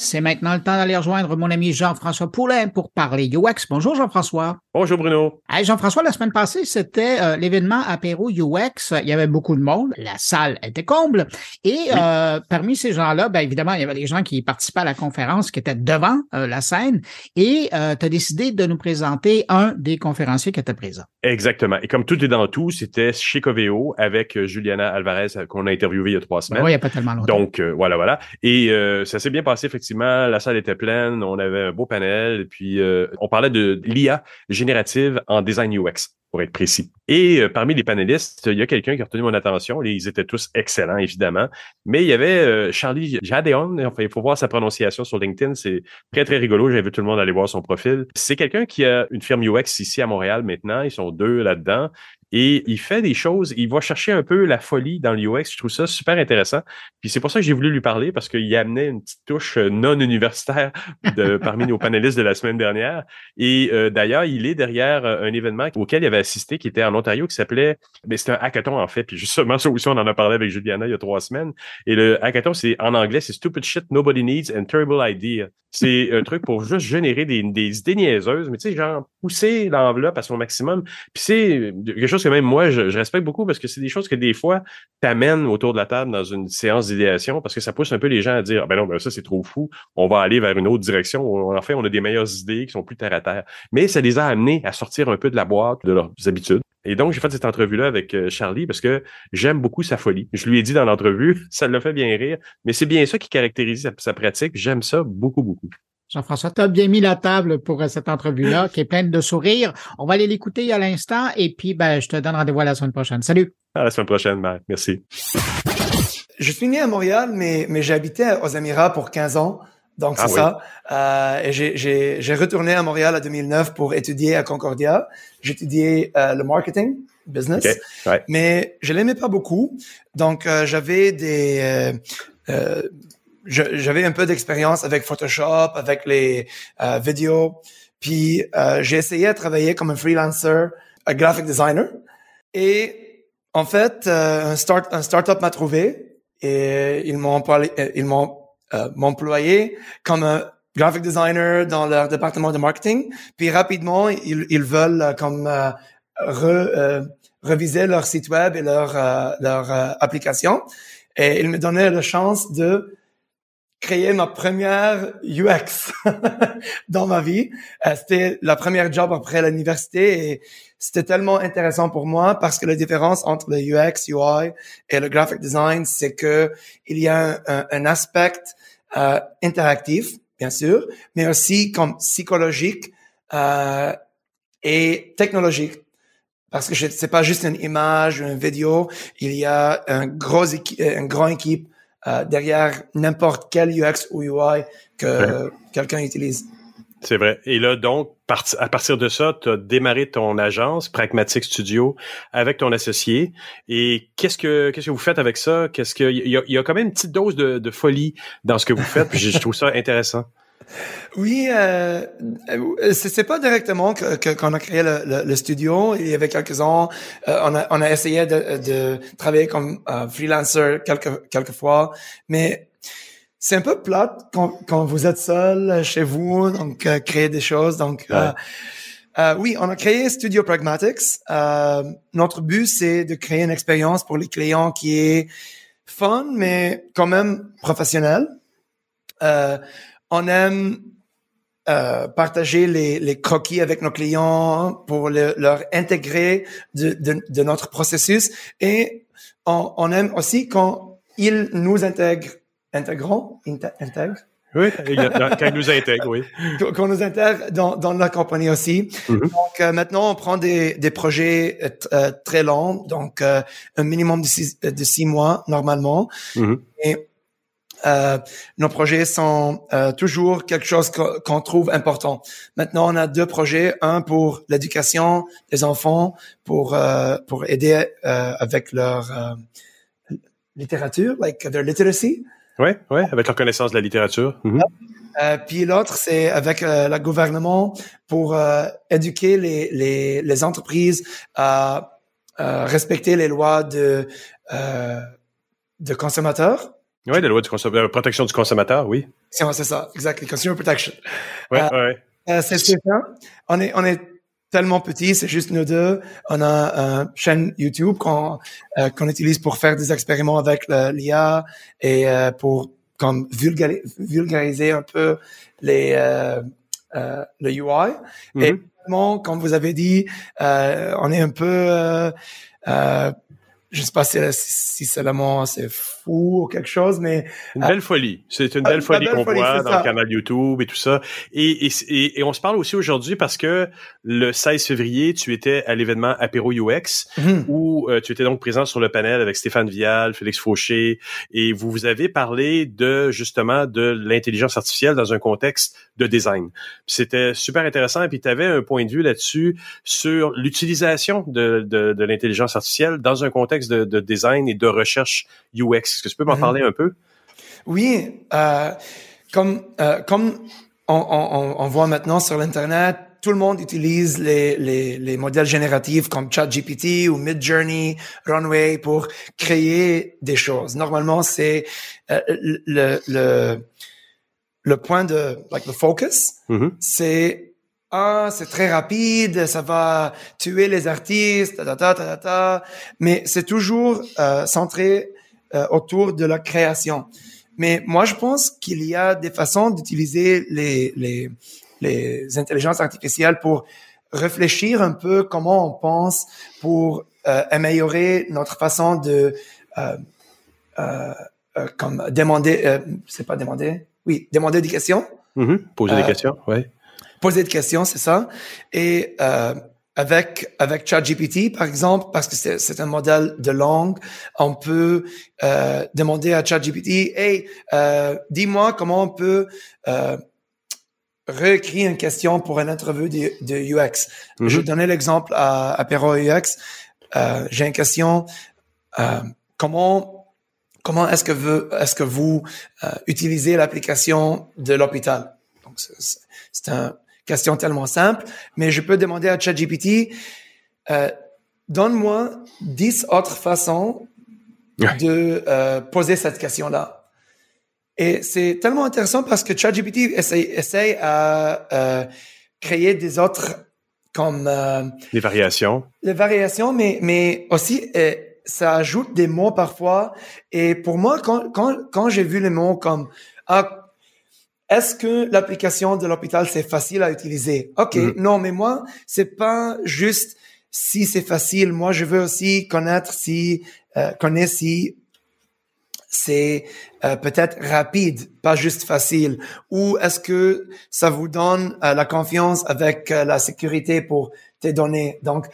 C'est maintenant le temps d'aller rejoindre mon ami Jean-François Poulain pour parler UX. Bonjour Jean-François. Bonjour Bruno. Hey, Jean-François, la semaine passée, c'était euh, l'événement apéro UX. Il y avait beaucoup de monde. La salle était comble. Et euh, parmi ces gens-là, bien évidemment, il y avait des gens qui participaient à la conférence, qui étaient devant euh, la scène. Et tu as décidé de nous présenter un des conférenciers qui était présent. Exactement. Et comme tout est dans tout, c'était chez Coveo avec Juliana Alvarez qu'on a interviewé il y a trois semaines. Oui, il n'y a pas tellement longtemps. Donc, voilà, voilà. Et ça s'est bien passé, effectivement la salle était pleine, on avait un beau panel, et puis on parlait de l'IA générative en design UX pour être précis. Et euh, parmi les panélistes, il y a quelqu'un qui a retenu mon attention. Ils étaient tous excellents, évidemment. Mais il y avait euh, Charlie Jadeon. Enfin, il faut voir sa prononciation sur LinkedIn. C'est très, très rigolo. J'invite tout le monde à aller voir son profil. C'est quelqu'un qui a une firme UX ici à Montréal maintenant. Ils sont deux là-dedans. Et il fait des choses, il va chercher un peu la folie dans l'UX. Je trouve ça super intéressant. Puis c'est pour ça que j'ai voulu lui parler parce qu'il amenait une petite touche euh, non universitaire de, parmi nos panélistes de la semaine dernière. Et euh, d'ailleurs, il est derrière euh, un événement auquel il avait assisté qui était en Ontario qui s'appelait, mais ben, c'était un hackathon en fait. Puis justement, ça aussi, on en a parlé avec Juliana il y a trois semaines. Et le hackathon, c'est en anglais, c'est Stupid Shit Nobody Needs and Terrible Idea. C'est un truc pour juste générer des, des idées niaiseuses, mais tu sais, genre pousser l'enveloppe à son maximum. Puis c'est quelque chose que même moi, je, respecte beaucoup parce que c'est des choses que des fois t'amènent autour de la table dans une séance d'idéation parce que ça pousse un peu les gens à dire, ah ben non, ben ça c'est trop fou, on va aller vers une autre direction. En fait, on a des meilleures idées qui sont plus terre à terre. Mais ça les a amenés à sortir un peu de la boîte, de leurs habitudes. Et donc, j'ai fait cette entrevue-là avec euh, Charlie parce que j'aime beaucoup sa folie. Je lui ai dit dans l'entrevue, ça l'a fait bien rire, mais c'est bien ça qui caractérise sa pratique. J'aime ça beaucoup, beaucoup. Jean-François, tu as bien mis la table pour euh, cette entrevue-là qui est pleine de sourires. On va aller l'écouter à l'instant et puis ben, je te donne rendez-vous la semaine prochaine. Salut. À la semaine prochaine, ben, merci. Je suis né à Montréal, mais, mais j'ai habité aux Émirats pour 15 ans. Donc, c'est ah ça. Euh, et j'ai retourné à Montréal en 2009 pour étudier à Concordia. J'étudiais euh, le marketing, business. Mais je l'aimais pas beaucoup. Donc, euh, j'avais des... Euh, j'avais un peu d'expérience avec Photoshop, avec les euh, vidéos. Puis euh, j'ai essayé de travailler comme un freelancer, un graphic designer. Et en fait, euh, un start un startup m'a trouvé et ils m'ont euh, ils m'ont euh, employé comme un graphic designer dans leur département de marketing. Puis rapidement, ils, ils veulent comme re, reviser leur site web et leur leur application. Et ils me donnaient la chance de créer ma première UX dans ma vie. Euh, c'était la première job après l'université et c'était tellement intéressant pour moi parce que la différence entre le UX, UI et le graphic design, c'est que il y a un, aspect euh, interactif, bien sûr, mais aussi comme psychologique euh, et technologique. Parce que c'est pas juste une image, une vidéo, il y a un gros un grand équipe euh, derrière n'importe quel UX ou UI que quelqu'un utilise. C'est vrai. Et là, donc, à partir de ça, tu as démarré ton agence, Pragmatic Studio, avec ton associé. Et qu'est-ce que qu'est-ce que vous faites avec ça? Qu'est-ce que il y a, quand même une petite dose de, de folie dans ce que vous faites, puis je trouve ça intéressant. Oui, euh, euh c'est pas directement que qu'on a créé le, le, studio. Il y avait quelques ans, euh, on, a, on a essayé de, de travailler comme euh, freelancer quelques quelques fois, mais c'est un peu plate quand, quand vous êtes seul chez vous, donc créer des choses. Donc oui, on a créé Studio Pragmatics. notre but c'est de créer une expérience pour les clients qui est fun, mais quand même professionnelle. Euh, on aime euh, partager les, les, croquis avec nos clients pour leur intégrer de, de, de, notre processus et on, on, aime aussi quand ils nous intègrent, intégrons, intègrent? Oui, quand ils nous intègrent, oui. Qu'on nous intègre dans, dans la compagnie aussi. Mm-hmm. Donc euh, maintenant, on prend des, des projets euh, très longs, donc un minimum de six, de six mois normalement. Mm-hmm. Et euh, nos projets sont euh, toujours quelque chose qu'on trouve important. Maintenant, on a deux projets, un pour l'éducation des enfants, pour euh, pour aider euh, avec leur euh, littérature, like their literacy. Oui, oui, avec leur connaissance de la littérature. Mm puis l'autre, c'est avec le gouvernement pour éduquer les, les, les entreprises à respecter les lois de de consommateurs Oui, la loi de euh, protection du consommateur, oui. C'est ça, exact, consumer protection. Oui, oui. c'est ça. On est, on est tellement petit, c'est juste nous deux. On a une chaîne YouTube qu'on qu'on utilise pour faire des expériments avec l'IA et pour comme vulgariser un peu les euh, le UI. Et mm-hmm. comme vous avez dit, euh, on est un peu euh, euh je sais pas si, si mot c'est fou ou quelque chose, mais une belle folie. C'est une belle folie qu'on voit dans le canal YouTube et tout ça. Et, et, et, on se parle aussi aujourd'hui parce que le 16 février, tu étais à l'événement Apéro UX mhm. où euh, tu étais donc présent sur le panel avec Stéphane Vial, Félix Fauché, et vous vous avez parlé de justement de l'intelligence artificielle dans un contexte de design. C'était super intéressant et puis tu avais un point de vue là-dessus sur l'utilisation de, de, de l'intelligence artificielle dans un contexte de, design et de recherche UX. Est-ce que tu peux m'en mhm. parler un peu? Oui, euh, comme, euh, comme on, voit maintenant sur l'Internet, tout le monde utilise les, les, modèles génératifs comme ChatGPT ou Midjourney, Runway pour créer des choses. Normalement, c'est euh, le, le, le point de like the focus, mm-hmm. c'est ah, c'est très rapide, ça va tuer les artistes, ta, ta, ta, ta, mais c'est toujours euh, centré euh, autour de la création. Mais moi, je pense qu'il y a des façons d'utiliser les, les, les intelligences artificielles pour réfléchir un peu comment on pense, pour euh, améliorer notre façon de euh, euh, comme demander, c'est pas demander, oui, demander des questions. Mm-hmm. Poser des questions, ouais poser des questions, c'est ça. Et euh, avec avec ChatGPT, par exemple, parce que c'est un modèle de langue, on peut euh, demander à ChatGPT, hey, euh, dis-moi comment on peut euh, réécrire une question pour une interview de, de UX. Je donnais l'exemple à, à Perro UX. Euh, J'ai une question. Euh, comment comment est-ce que vous est-ce que vous euh, utilisez l'application de l'hôpital? Donc c'est un question tellement simple, mais je peux demander à ChatGPT, euh, donne-moi 10 autres façons de euh, poser cette question-là. Et c'est tellement intéressant parce que ChatGPT essaye, essaye à euh, créer des autres comme... Euh, des variations. Des variations, mais, mais aussi euh, ça ajoute des mots parfois. Et pour moi, quand, quand, quand j'ai vu les mots comme ah, est-ce que l'application de l'hôpital c'est facile à utiliser? Ok, mm. non, mais moi c'est pas juste si c'est facile. Moi, je veux aussi connaître si euh, connaître si c'est euh, peut-être rapide, pas juste facile. Ou est-ce que ça vous donne euh, la confiance avec euh, la sécurité pour tes données Donc,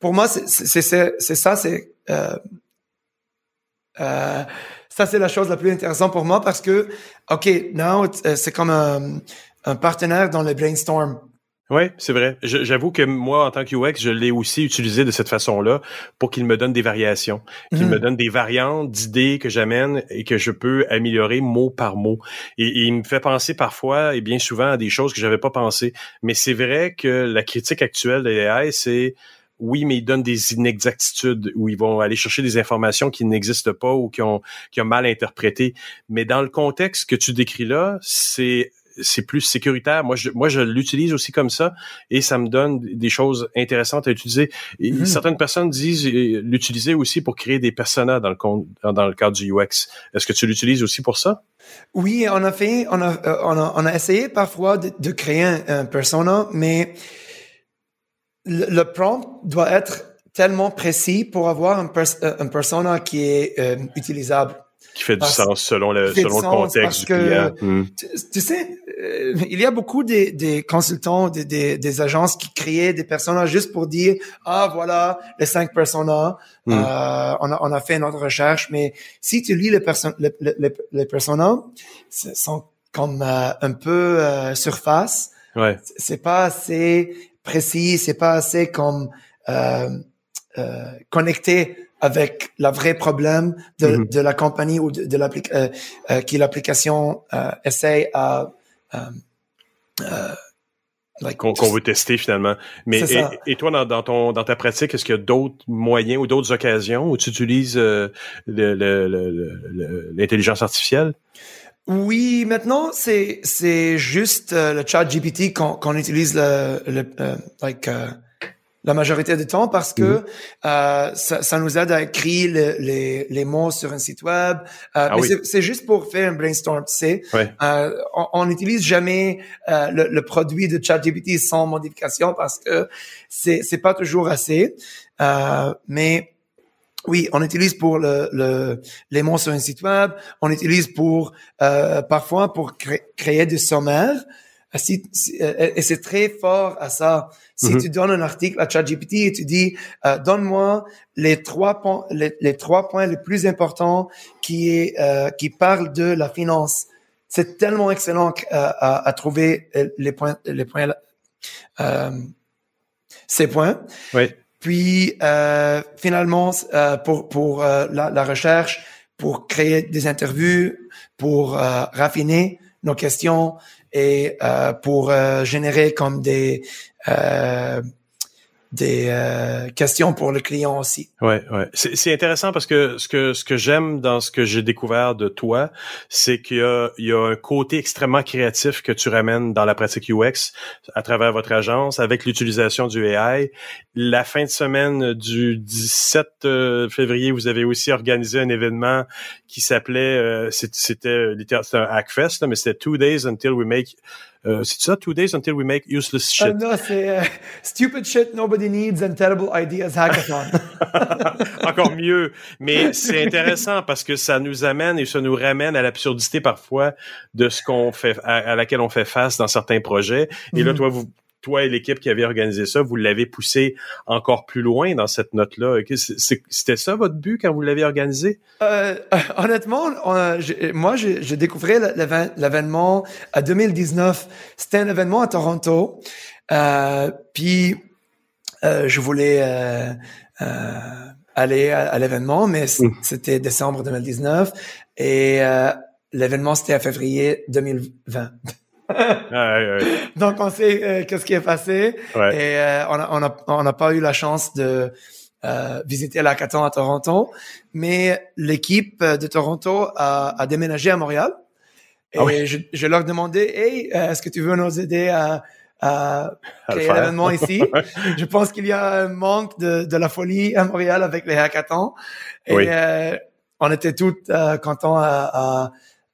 pour moi, c'est ça, c'est ça, c'est la chose la plus intéressante pour moi parce que, OK, now, euh, c'est comme un, un, partenaire dans le brainstorm. Oui, c'est vrai. J'avoue que moi, en tant que UX, je l'ai aussi utilisé de cette façon-là pour qu'il me donne des variations, qu'il mhm. me donne des variantes d'idées que j'amène et que je peux améliorer mot par mot. Et, et, il me fait penser parfois et bien souvent à des choses que j'avais pas pensé. Mais c'est vrai que la critique actuelle de l'AI, c'est oui, mais ils donnent des inexactitudes où ils vont aller chercher des informations qui n'existent pas ou qui ont, qui ont mal interprété. Mais dans le contexte que tu décris là, c'est c'est plus sécuritaire. Moi, je, moi, je l'utilise aussi comme ça et ça me donne des choses intéressantes à utiliser. Et mhm. Certaines personnes disent euh, l'utiliser aussi pour créer des personas dans le, dans le cadre du UX. Est-ce que tu l'utilises aussi pour ça? Oui, on a fait, on a, euh, on a, on a essayé parfois de, de créer un, un persona, mais le, prompt doit être tellement précis pour avoir un, euh, un persona qui est euh, utilisable. Qui fait du sens selon le, selon le contexte du client. Hmm. Tu, sais, euh, il y a beaucoup des, des consultants, des, des, des, agences qui créent des personas juste pour dire ah voilà les cinq personas, hmm. euh, on, a, on a fait notre recherche. Mais si tu lis les, perso les, les, les personas, sont comme un peu surface. Ouais. C'est pas assez précis, c'est pas assez comme euh, euh, connecté avec le vrai problème de, mm-hmm. de la compagnie ou de, de l'application euh, euh, qui l'application euh, essaie à qu'on veut tester finalement. Mais et, toi, dans, ton dans ta pratique, est-ce qu'il y a d'autres moyens ou d'autres occasions où tu utilises l'intelligence artificielle? Oui, maintenant c'est c'est juste euh, le chat GPT qu'on utilise le, le euh, like la majorité du temps parce que euh, ça, ça, nous aide à écrire les, les, les mots sur un site web. Euh, ah mais c'est juste pour faire un brainstorm, tu sais. Euh, on n'utilise jamais euh, le, le, produit de ChatGPT sans modification parce que c'est c'est pas toujours assez. Euh, mais oui, on utilise pour le, le, les mots sur un site web. On utilise pour euh, parfois pour créer des sommaires. et c'est très fort à ça. Si mhm. tu donnes un article à ChatGPT et tu dis, euh, donne-moi les trois points, les, trois points les plus importants qui est euh, qui parlent de la finance, c'est tellement excellent euh, à, à, trouver les points, les points, ces points. Oui. Puis finalement, pour pour la, la, recherche, pour créer des interviews, pour raffiner nos questions et pour générer comme des euh, des euh, questions pour le client aussi. Ouais, ouais. C'est intéressant parce que ce que ce que j'aime dans ce que j'ai découvert de toi, c'est qu'il y a il y a un côté extrêmement créatif que tu ramènes dans la pratique UX à travers votre agence avec l'utilisation du AI. La fin de semaine du 17 euh, février, vous avez aussi organisé un événement qui s'appelait c'était c'était un Hackfest, mais c'était Two Days Until We Make euh, c'est ça, Two Days Until We Make Useless Shit. non, c'est euh, Stupid Shit Nobody Needs and Terrible Ideas Hackathon. Encore mieux. Mais c'est intéressant parce que ça nous amène et ça nous ramène à l'absurdité parfois de ce qu'on fait, à, laquelle on fait face dans certains projets. Et là, mhm. toi, vous, toi et l'équipe qui avait organisé ça, vous l'avez poussé encore plus loin dans cette note-là. C'était ça votre but quand vous l'avez organisé? Euh, honnêtement, moi, j'ai découvert l'événement à 2019. C'était un événement à Toronto. Euh, puis, euh, je voulais aller à, l'événement, mais mm. c'était décembre 2019. Et l'événement, c'était à février 2020. Donc on sait euh, qu'est-ce qui est passé. Et euh, on n'a on a, on a pas eu la chance de euh, visiter l'hackathon à Toronto, mais l'équipe de Toronto a, a, déménagé à Montréal. Et ah je, je, leur demandais hey est-ce que tu veux nous aider à, à créer l'événement ici. je pense qu'il y a un manque de, de, la folie à Montréal avec les hackathons. Et on était tous contents à, à,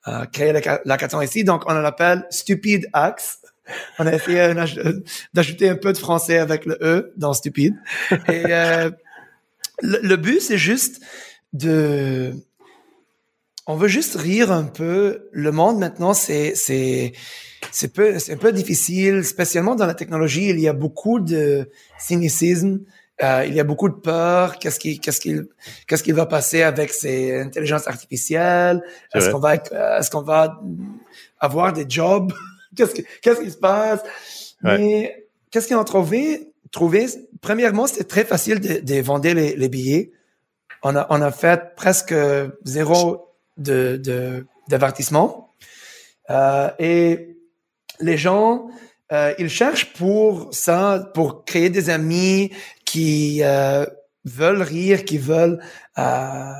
euh, créer l'hackathon ici. Donc, on l'appelle Stupid Axe. On a essayé d'ajouter un peu de français avec le E dans stupide. Et euh, le, but, c'est juste de... On veut juste rire un peu. Le monde maintenant, c'est c'est c'est peu c'est un peu difficile, spécialement dans la technologie. Il y a beaucoup de cynicisme. Euh, il y a beaucoup de peur. Qu'est-ce qui, qu'est-ce qu'il, qu'est-ce qui va passer avec ces intelligences artificielles? Est-ce qu'on va, est-ce qu'on va avoir des jobs? Qu'est-ce qui, qu'est-ce qui se passe? Mais qu'est-ce qu'ils ont trouvé? Trouvé. Premièrement, c'était très facile de, de vendre les, les, billets. On a, on a fait presque zéro de, de d'avertissement. Euh, et les gens, euh, ils cherchent pour ça, pour créer des amis, qui euh, veulent rire, qui veulent euh,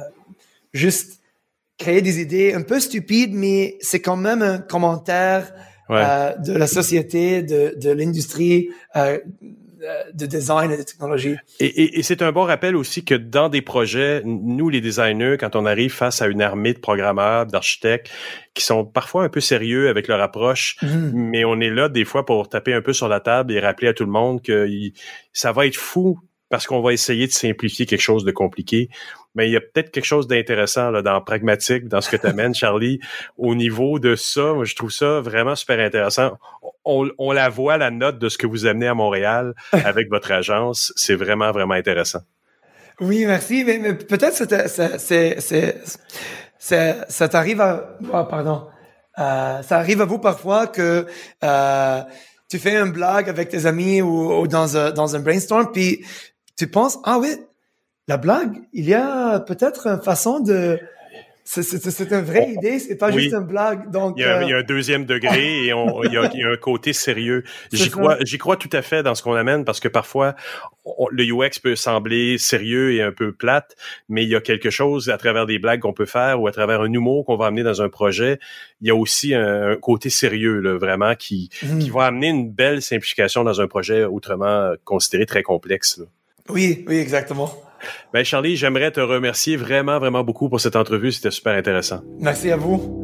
juste créer des idées un peu stupides, mais c'est quand même un commentaire euh, de la société, de, de l'industrie, de design et de technologie. Et, et, et c'est un bon rappel aussi que dans des projets, nous les designers, quand on arrive face à une armée de programmeurs, d'architectes qui sont parfois un peu sérieux avec leur approche, mm-hmm. mais on est là des fois pour taper un peu sur la table et rappeler à tout le monde que ça va être fou parce qu'on va essayer de simplifier quelque chose de compliqué. Mais il y a peut-être quelque chose d'intéressant là, dans pragmatique, dans ce que tu amènes, Charlie, au niveau de ça. je trouve ça vraiment super intéressant. On, on, la voit, la note de ce que vous amenez à Montréal avec votre agence. C'est vraiment, vraiment intéressant. Oui, merci. Mais, mais peut-être c'est ça, ça t'arrive à... Oh, pardon. Euh, ça arrive à vous parfois que... Euh, tu fais une blague avec tes amis ou, ou dans, un, dans un brainstorm, puis tu penses, ah oui, la blague, il y a peut-être une façon de, C'est une vraie idée, c'est pas oui. juste une blague. Donc, Il y, a, euh, il y a un deuxième degré et on- il, y a, il y a un côté sérieux. J'y crois, j'y crois tout à fait dans ce qu'on amène parce que parfois on- le UX peut sembler sérieux et un peu plate, mais il y a quelque chose à travers des blagues qu'on peut faire ou à travers un humour qu'on va amener dans un projet. Il y a aussi un, un côté sérieux là, vraiment qui mhm. qui va amener une belle simplification dans un projet autrement considéré très complexe. là. oui, oui, exactement. Ben Charlie, j'aimerais te remercier vraiment vraiment beaucoup pour cette entrevue. C'était super intéressant. Merci à vous.